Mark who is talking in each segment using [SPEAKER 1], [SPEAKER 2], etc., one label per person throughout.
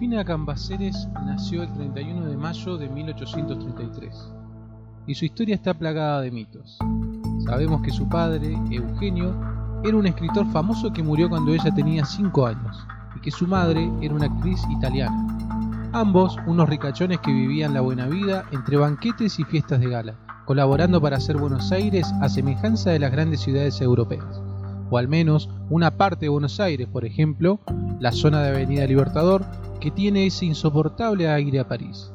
[SPEAKER 1] Rufina Cambaceres nació el 31 de mayo de 1833 y su historia está plagada de mitos. Sabemos que su padre, Eugenio, era un escritor famoso que murió cuando ella tenía 5 años y que su madre era una actriz italiana. Ambos unos ricachones que vivían la buena vida entre banquetes y fiestas de gala, colaborando para hacer Buenos Aires a semejanza de las grandes ciudades europeas, o al menos una parte de Buenos Aires, por ejemplo, la zona de Avenida Libertador, que tiene ese insoportable aire a París.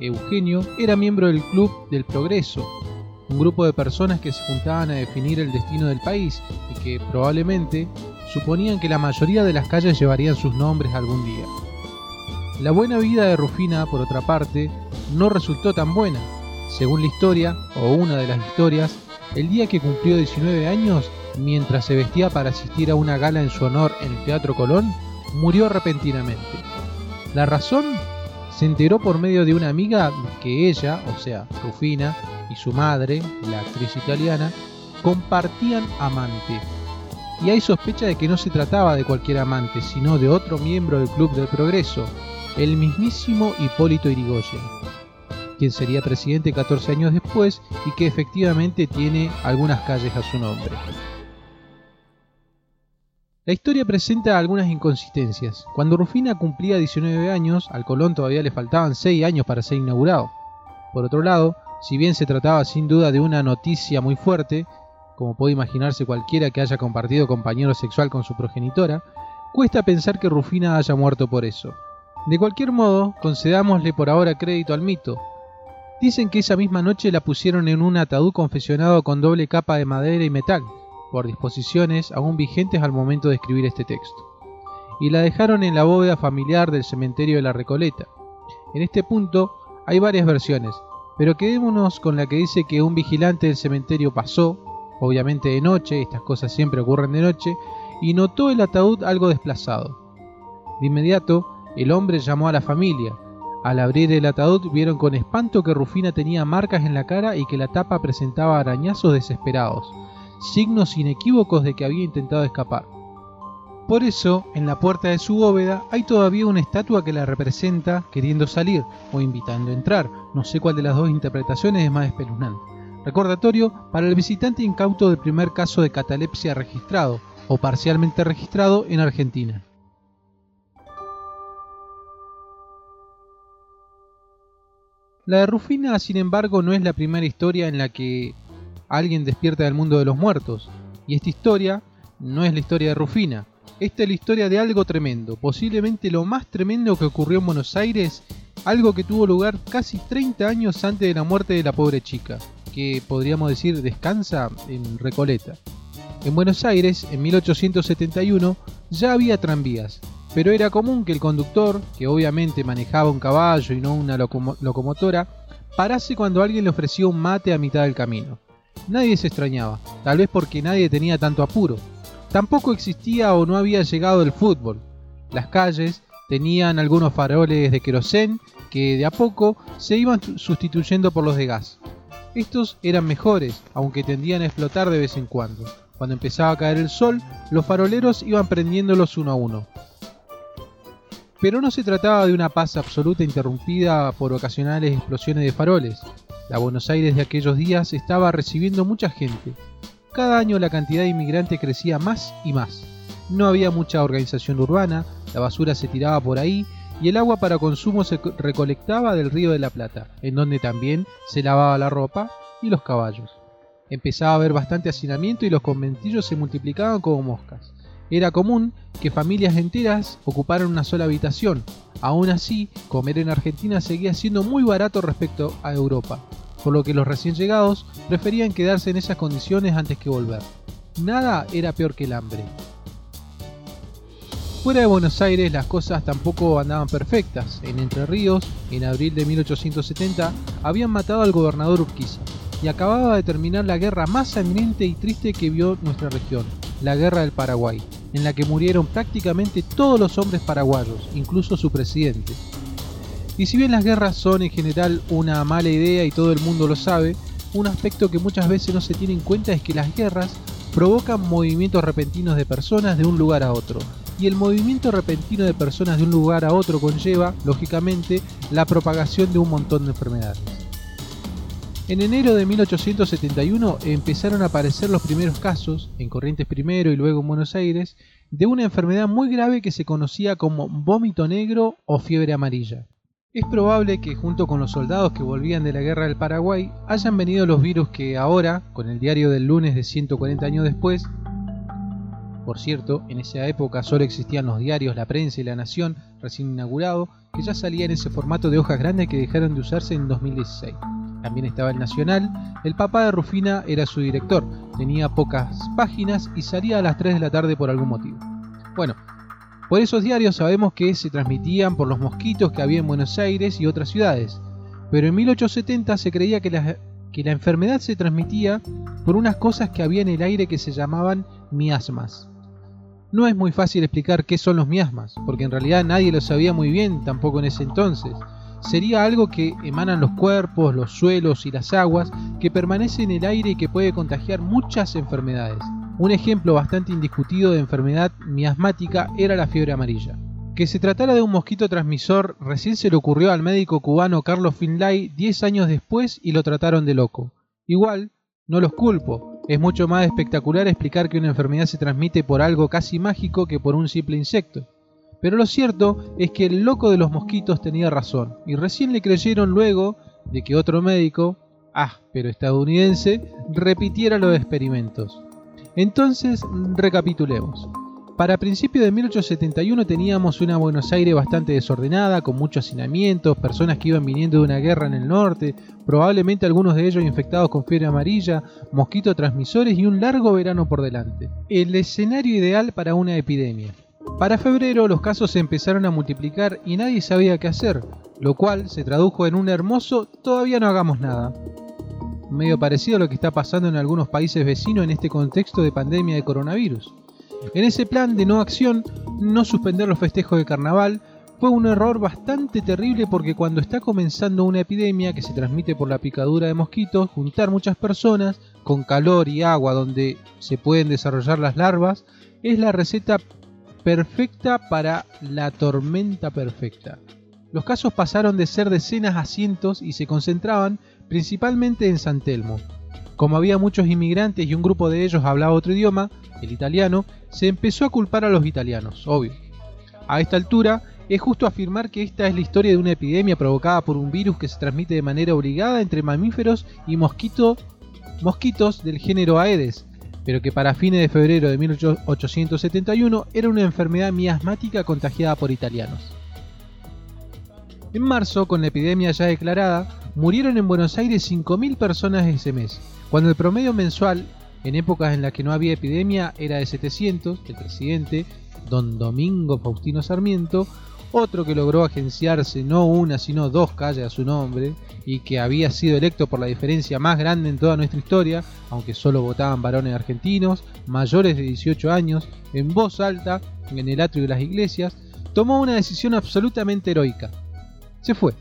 [SPEAKER 1] Eugenio era miembro del Club del Progreso, un grupo de personas que se juntaban a definir el destino del país y que probablemente suponían que la mayoría de las calles llevarían sus nombres algún día. La buena vida de Rufina, por otra parte, no resultó tan buena. Según la historia, o una de las historias, el día que cumplió 19 años, mientras se vestía para asistir a una gala en su honor en el Teatro Colón, murió repentinamente. La razón se enteró por medio de una amiga que ella, o sea, Rufina, y su madre, la actriz italiana, compartían amante. Y hay sospecha de que no se trataba de cualquier amante, sino de otro miembro del Club del Progreso, el mismísimo Hipólito Irigoyen, quien sería presidente 14 años después y que efectivamente tiene algunas calles a su nombre. La historia presenta algunas inconsistencias. Cuando Rufina cumplía 19 años, al Colón todavía le faltaban 6 años para ser inaugurado. Por otro lado, si bien se trataba sin duda de una noticia muy fuerte, como puede imaginarse cualquiera que haya compartido compañero sexual con su progenitora, cuesta pensar que Rufina haya muerto por eso. De cualquier modo, concedámosle por ahora crédito al mito. Dicen que esa misma noche la pusieron en un ataúd confeccionado con doble capa de madera y metal, por disposiciones aún vigentes al momento de escribir este texto, y la dejaron en la bóveda familiar del cementerio de la Recoleta. En este punto hay varias versiones, pero quedémonos con la que dice que un vigilante del cementerio pasó, obviamente de noche, estas cosas siempre ocurren de noche, y notó el ataúd algo desplazado. De inmediato, el hombre llamó a la familia. Al abrir el ataúd vieron con espanto que Rufina tenía marcas en la cara y que la tapa presentaba arañazos desesperados signos inequívocos de que había intentado escapar. Por eso, en la puerta de su bóveda hay todavía una estatua que la representa queriendo salir o invitando a entrar. No sé cuál de las dos interpretaciones es más espeluznante. Recordatorio para el visitante incauto del primer caso de catalepsia registrado o parcialmente registrado en Argentina. La de Rufina, sin embargo, no es la primera historia en la que alguien despierta del mundo de los muertos. Y esta historia no es la historia de Rufina. Esta es la historia de algo tremendo, posiblemente lo más tremendo que ocurrió en Buenos Aires, algo que tuvo lugar casi 30 años antes de la muerte de la pobre chica, que podríamos decir descansa en Recoleta. En Buenos Aires, en 1871, ya había tranvías, pero era común que el conductor, que obviamente manejaba un caballo y no una locomotora, parase cuando alguien le ofrecía un mate a mitad del camino. Nadie se extrañaba, tal vez porque nadie tenía tanto apuro. Tampoco existía o no había llegado el fútbol. Las calles tenían algunos faroles de querosén que de a poco se iban sustituyendo por los de gas. Estos eran mejores, aunque tendían a explotar de vez en cuando. Cuando empezaba a caer el sol, los faroleros iban prendiéndolos uno a uno. Pero no se trataba de una paz absoluta interrumpida por ocasionales explosiones de faroles. La Buenos Aires de aquellos días estaba recibiendo mucha gente. Cada año la cantidad de inmigrantes crecía más y más. No había mucha organización urbana, la basura se tiraba por ahí y el agua para consumo se recolectaba del río de la Plata, en donde también se lavaba la ropa y los caballos. Empezaba a haber bastante hacinamiento y los conventillos se multiplicaban como moscas. Era común que familias enteras ocuparan una sola habitación. Aún así, comer en Argentina seguía siendo muy barato respecto a Europa por lo que los recién llegados preferían quedarse en esas condiciones antes que volver. Nada era peor que el hambre. Fuera de Buenos Aires las cosas tampoco andaban perfectas. En Entre Ríos, en abril de 1870, habían matado al gobernador Urquiza y acababa de terminar la guerra más sangrienta y triste que vio nuestra región, la Guerra del Paraguay, en la que murieron prácticamente todos los hombres paraguayos, incluso su presidente, y si bien las guerras son en general una mala idea y todo el mundo lo sabe, un aspecto que muchas veces no se tiene en cuenta es que las guerras provocan movimientos repentinos de personas de un lugar a otro. Y el movimiento repentino de personas de un lugar a otro conlleva, lógicamente, la propagación de un montón de enfermedades. En enero de 1871 empezaron a aparecer los primeros casos, en Corrientes primero y luego en Buenos Aires, de una enfermedad muy grave que se conocía como vómito negro o fiebre amarilla. Es probable que junto con los soldados que volvían de la guerra del Paraguay hayan venido los virus que ahora, con el diario del lunes de 140 años después, por cierto, en esa época solo existían los diarios La Prensa y La Nación, recién inaugurado, que ya salía en ese formato de hojas grandes que dejaron de usarse en 2016 también estaba el Nacional, el papá de Rufina era su director, tenía pocas páginas y salía a las 3 de la tarde por algún motivo. Bueno, por esos diarios sabemos que se transmitían por los mosquitos que había en Buenos Aires y otras ciudades, pero en 1870 se creía que la, que la enfermedad se transmitía por unas cosas que había en el aire que se llamaban miasmas. No es muy fácil explicar qué son los miasmas, porque en realidad nadie lo sabía muy bien tampoco en ese entonces sería algo que emanan los cuerpos, los suelos y las aguas, que permanece en el aire y que puede contagiar muchas enfermedades. Un ejemplo bastante indiscutido de enfermedad miasmática era la fiebre amarilla. Que se tratara de un mosquito transmisor recién se le ocurrió al médico cubano Carlos Finlay 10 años después y lo trataron de loco. Igual, no los culpo, es mucho más espectacular explicar que una enfermedad se transmite por algo casi mágico que por un simple insecto. Pero lo cierto es que el loco de los mosquitos tenía razón, y recién le creyeron luego de que otro médico, ah, pero estadounidense, repitiera los experimentos. Entonces, recapitulemos. Para principios de 1871 teníamos una Buenos Aires bastante desordenada, con muchos hacinamientos, personas que iban viniendo de una guerra en el norte, probablemente algunos de ellos infectados con fiebre amarilla, mosquitos transmisores y un largo verano por delante. El escenario ideal para una epidemia. Para febrero los casos se empezaron a multiplicar y nadie sabía qué hacer, lo cual se tradujo en un hermoso todavía no hagamos nada. Medio parecido a lo que está pasando en algunos países vecinos en este contexto de pandemia de coronavirus. En ese plan de no acción, no suspender los festejos de carnaval fue un error bastante terrible porque cuando está comenzando una epidemia que se transmite por la picadura de mosquitos, juntar muchas personas con calor y agua donde se pueden desarrollar las larvas es la receta perfecta para la tormenta perfecta. Los casos pasaron de ser decenas a cientos y se concentraban principalmente en San Telmo. Como había muchos inmigrantes y un grupo de ellos hablaba otro idioma, el italiano, se empezó a culpar a los italianos, obvio. A esta altura, es justo afirmar que esta es la historia de una epidemia provocada por un virus que se transmite de manera obligada entre mamíferos y mosquitos del género Aedes, pero que para fines de febrero de 1871 era una enfermedad miasmática contagiada por italianos. En marzo, con la epidemia ya declarada, murieron en Buenos Aires 5.000 personas ese mes, cuando el promedio mensual, en épocas en las que no había epidemia, era de 700, el presidente, don Domingo Faustino Sarmiento, otro que logró agenciarse no una sino dos calles a su nombre y que había sido electo por la diferencia más grande en toda nuestra historia, aunque solo votaban varones argentinos, mayores de 18 años, en voz alta, en el atrio de las iglesias, tomó una decisión absolutamente heroica. Se fue.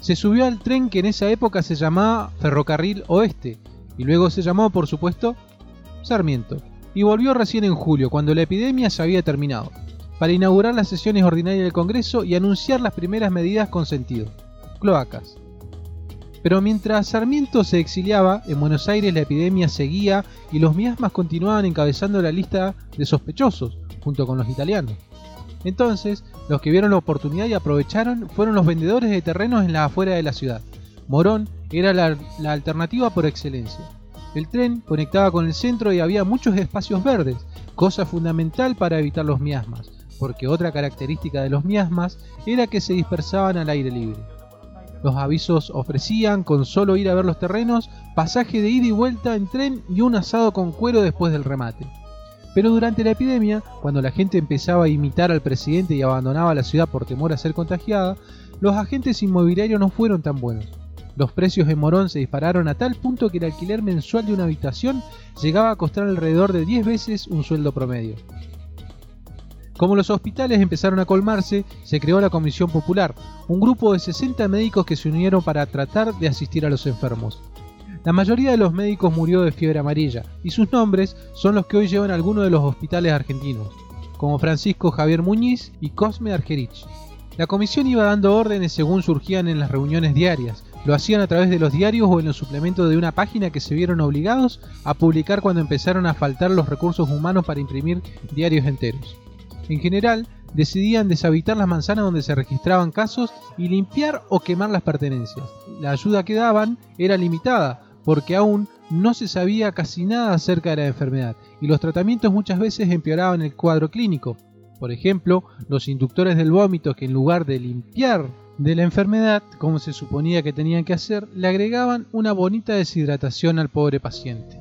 [SPEAKER 1] Se subió al tren que en esa época se llamaba Ferrocarril Oeste, y luego se llamó, por supuesto, Sarmiento, y volvió recién en julio, cuando la epidemia se había terminado para inaugurar las sesiones ordinarias del Congreso y anunciar las primeras medidas con sentido. Cloacas. Pero mientras Sarmiento se exiliaba, en Buenos Aires la epidemia seguía y los miasmas continuaban encabezando la lista de sospechosos, junto con los italianos. Entonces, los que vieron la oportunidad y aprovecharon fueron los vendedores de terrenos en la afuera de la ciudad. Morón era la, la alternativa por excelencia. El tren conectaba con el centro y había muchos espacios verdes, cosa fundamental para evitar los miasmas porque otra característica de los miasmas era que se dispersaban al aire libre. Los avisos ofrecían, con solo ir a ver los terrenos, pasaje de ida y vuelta en tren y un asado con cuero después del remate. Pero durante la epidemia, cuando la gente empezaba a imitar al presidente y abandonaba la ciudad por temor a ser contagiada, los agentes inmobiliarios no fueron tan buenos. Los precios en Morón se dispararon a tal punto que el alquiler mensual de una habitación llegaba a costar alrededor de 10 veces un sueldo promedio. Como los hospitales empezaron a colmarse, se creó la Comisión Popular, un grupo de 60 médicos que se unieron para tratar de asistir a los enfermos. La mayoría de los médicos murió de fiebre amarilla y sus nombres son los que hoy llevan algunos de los hospitales argentinos, como Francisco Javier Muñiz y Cosme Argerich. La comisión iba dando órdenes según surgían en las reuniones diarias, lo hacían a través de los diarios o en los suplementos de una página que se vieron obligados a publicar cuando empezaron a faltar los recursos humanos para imprimir diarios enteros. En general, decidían deshabitar las manzanas donde se registraban casos y limpiar o quemar las pertenencias. La ayuda que daban era limitada, porque aún no se sabía casi nada acerca de la enfermedad, y los tratamientos muchas veces empeoraban el cuadro clínico. Por ejemplo, los inductores del vómito que en lugar de limpiar de la enfermedad, como se suponía que tenían que hacer, le agregaban una bonita deshidratación al pobre paciente.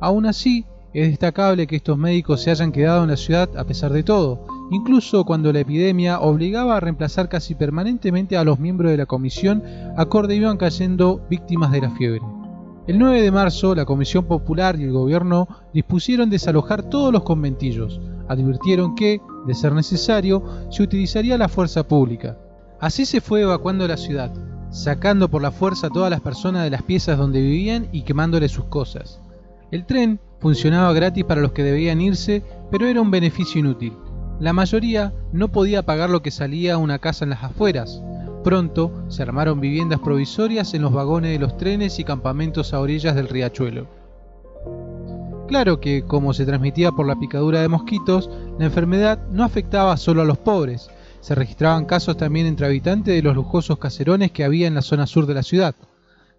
[SPEAKER 1] Aún así, es destacable que estos médicos se hayan quedado en la ciudad a pesar de todo, incluso cuando la epidemia obligaba a reemplazar casi permanentemente a los miembros de la comisión acorde iban cayendo víctimas de la fiebre. El 9 de marzo, la Comisión Popular y el gobierno dispusieron desalojar todos los conventillos. Advirtieron que, de ser necesario, se utilizaría la fuerza pública. Así se fue evacuando la ciudad, sacando por la fuerza a todas las personas de las piezas donde vivían y quemándoles sus cosas. El tren funcionaba gratis para los que debían irse, pero era un beneficio inútil. La mayoría no podía pagar lo que salía a una casa en las afueras. Pronto se armaron viviendas provisorias en los vagones de los trenes y campamentos a orillas del riachuelo. Claro que, como se transmitía por la picadura de mosquitos, la enfermedad no afectaba solo a los pobres, se registraban casos también entre habitantes de los lujosos caserones que había en la zona sur de la ciudad.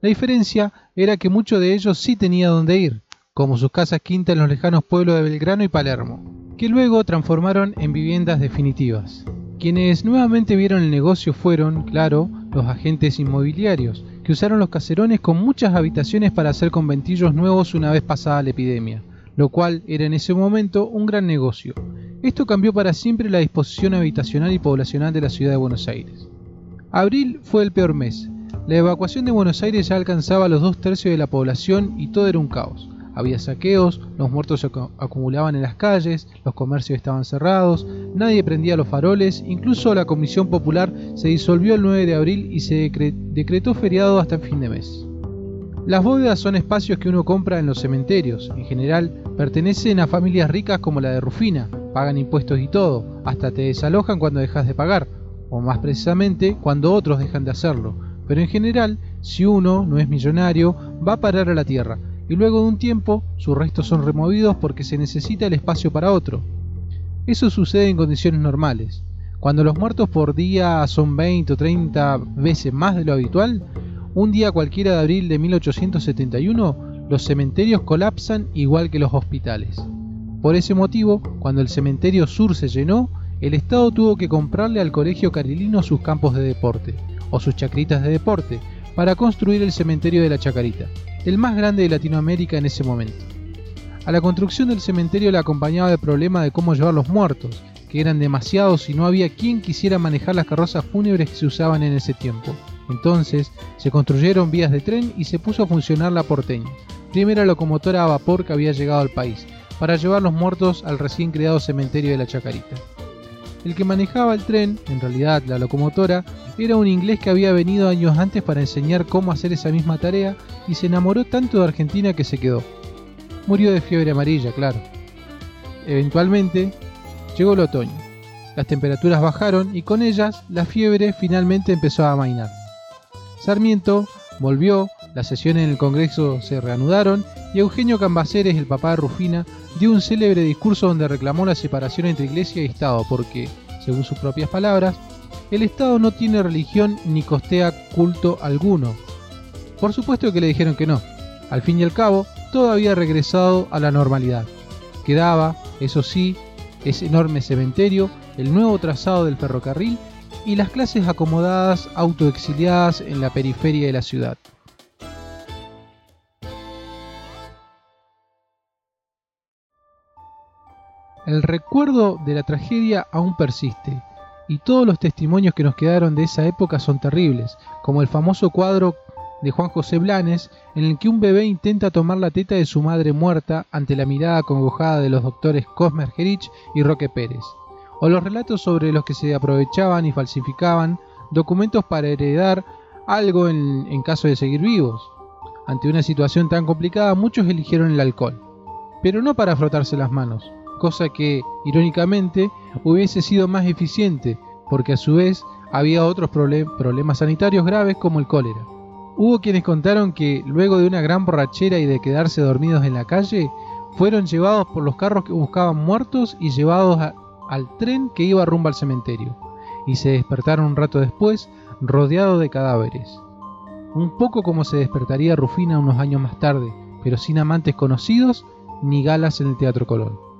[SPEAKER 1] La diferencia era que muchos de ellos sí tenían dónde ir, como sus casas quintas en los lejanos pueblos de Belgrano y Palermo, que luego transformaron en viviendas definitivas. Quienes nuevamente vieron el negocio fueron, claro, los agentes inmobiliarios, que usaron los caserones con muchas habitaciones para hacer conventillos nuevos una vez pasada la epidemia, lo cual era en ese momento un gran negocio. Esto cambió para siempre la disposición habitacional y poblacional de la ciudad de Buenos Aires. Abril fue el peor mes. La evacuación de Buenos Aires ya alcanzaba los dos tercios de la población y todo era un caos. Había saqueos, los muertos se acumulaban en las calles, los comercios estaban cerrados, nadie prendía los faroles, incluso la Comisión Popular se disolvió el 9 de abril y se decretó feriado hasta el fin de mes. Las bóvedas son espacios que uno compra en los cementerios, en general pertenecen a familias ricas como la de Rufina, pagan impuestos y todo, hasta te desalojan cuando dejas de pagar, o más precisamente cuando otros dejan de hacerlo, pero en general, si uno no es millonario, va a parar a la tierra, y luego de un tiempo sus restos son removidos porque se necesita el espacio para otro. Eso sucede en condiciones normales. Cuando los muertos por día son 20 o 30 veces más de lo habitual, un día cualquiera de abril de 1871 los cementerios colapsan igual que los hospitales. Por ese motivo, cuando el cementerio sur se llenó, el Estado tuvo que comprarle al colegio carilino sus campos de deporte, o sus chacritas de deporte, para construir el cementerio de la Chacarita el más grande de Latinoamérica en ese momento. A la construcción del cementerio le acompañaba el problema de cómo llevar los muertos, que eran demasiados y no había quien quisiera manejar las carrozas fúnebres que se usaban en ese tiempo. Entonces se construyeron vías de tren y se puso a funcionar la porteña, primera locomotora a vapor que había llegado al país, para llevar los muertos al recién creado cementerio de la Chacarita. El que manejaba el tren, en realidad la locomotora, era un inglés que había venido años antes para enseñar cómo hacer esa misma tarea y se enamoró tanto de Argentina que se quedó. Murió de fiebre amarilla, claro. Eventualmente, llegó el otoño. Las temperaturas bajaron y con ellas la fiebre finalmente empezó a amainar. Sarmiento volvió, las sesiones en el Congreso se reanudaron y Eugenio Cambaceres, el papá de Rufina, dio un célebre discurso donde reclamó la separación entre Iglesia y Estado porque, según sus propias palabras, el Estado no tiene religión ni costea culto alguno. Por supuesto que le dijeron que no. Al fin y al cabo, todo había regresado a la normalidad. Quedaba, eso sí, ese enorme cementerio, el nuevo trazado del ferrocarril y las clases acomodadas autoexiliadas en la periferia de la ciudad. El recuerdo de la tragedia aún persiste, y todos los testimonios que nos quedaron de esa época son terribles, como el famoso cuadro de Juan José Blanes, en el que un bebé intenta tomar la teta de su madre muerta ante la mirada congojada de los doctores Cosme Argerich y Roque Pérez, o los relatos sobre los que se aprovechaban y falsificaban documentos para heredar algo en caso de seguir vivos. Ante una situación tan complicada, muchos eligieron el alcohol, pero no para frotarse las manos, cosa que, irónicamente, hubiese sido más eficiente, porque a su vez había otros problemas sanitarios graves como el cólera. Hubo quienes contaron que luego de una gran borrachera y de quedarse dormidos en la calle, fueron llevados por los carros que buscaban muertos y llevados al tren que iba rumbo al cementerio, y se despertaron un rato después rodeados de cadáveres. Un poco como se despertaría Rufina unos años más tarde, pero sin amantes conocidos ni galas en el Teatro Colón.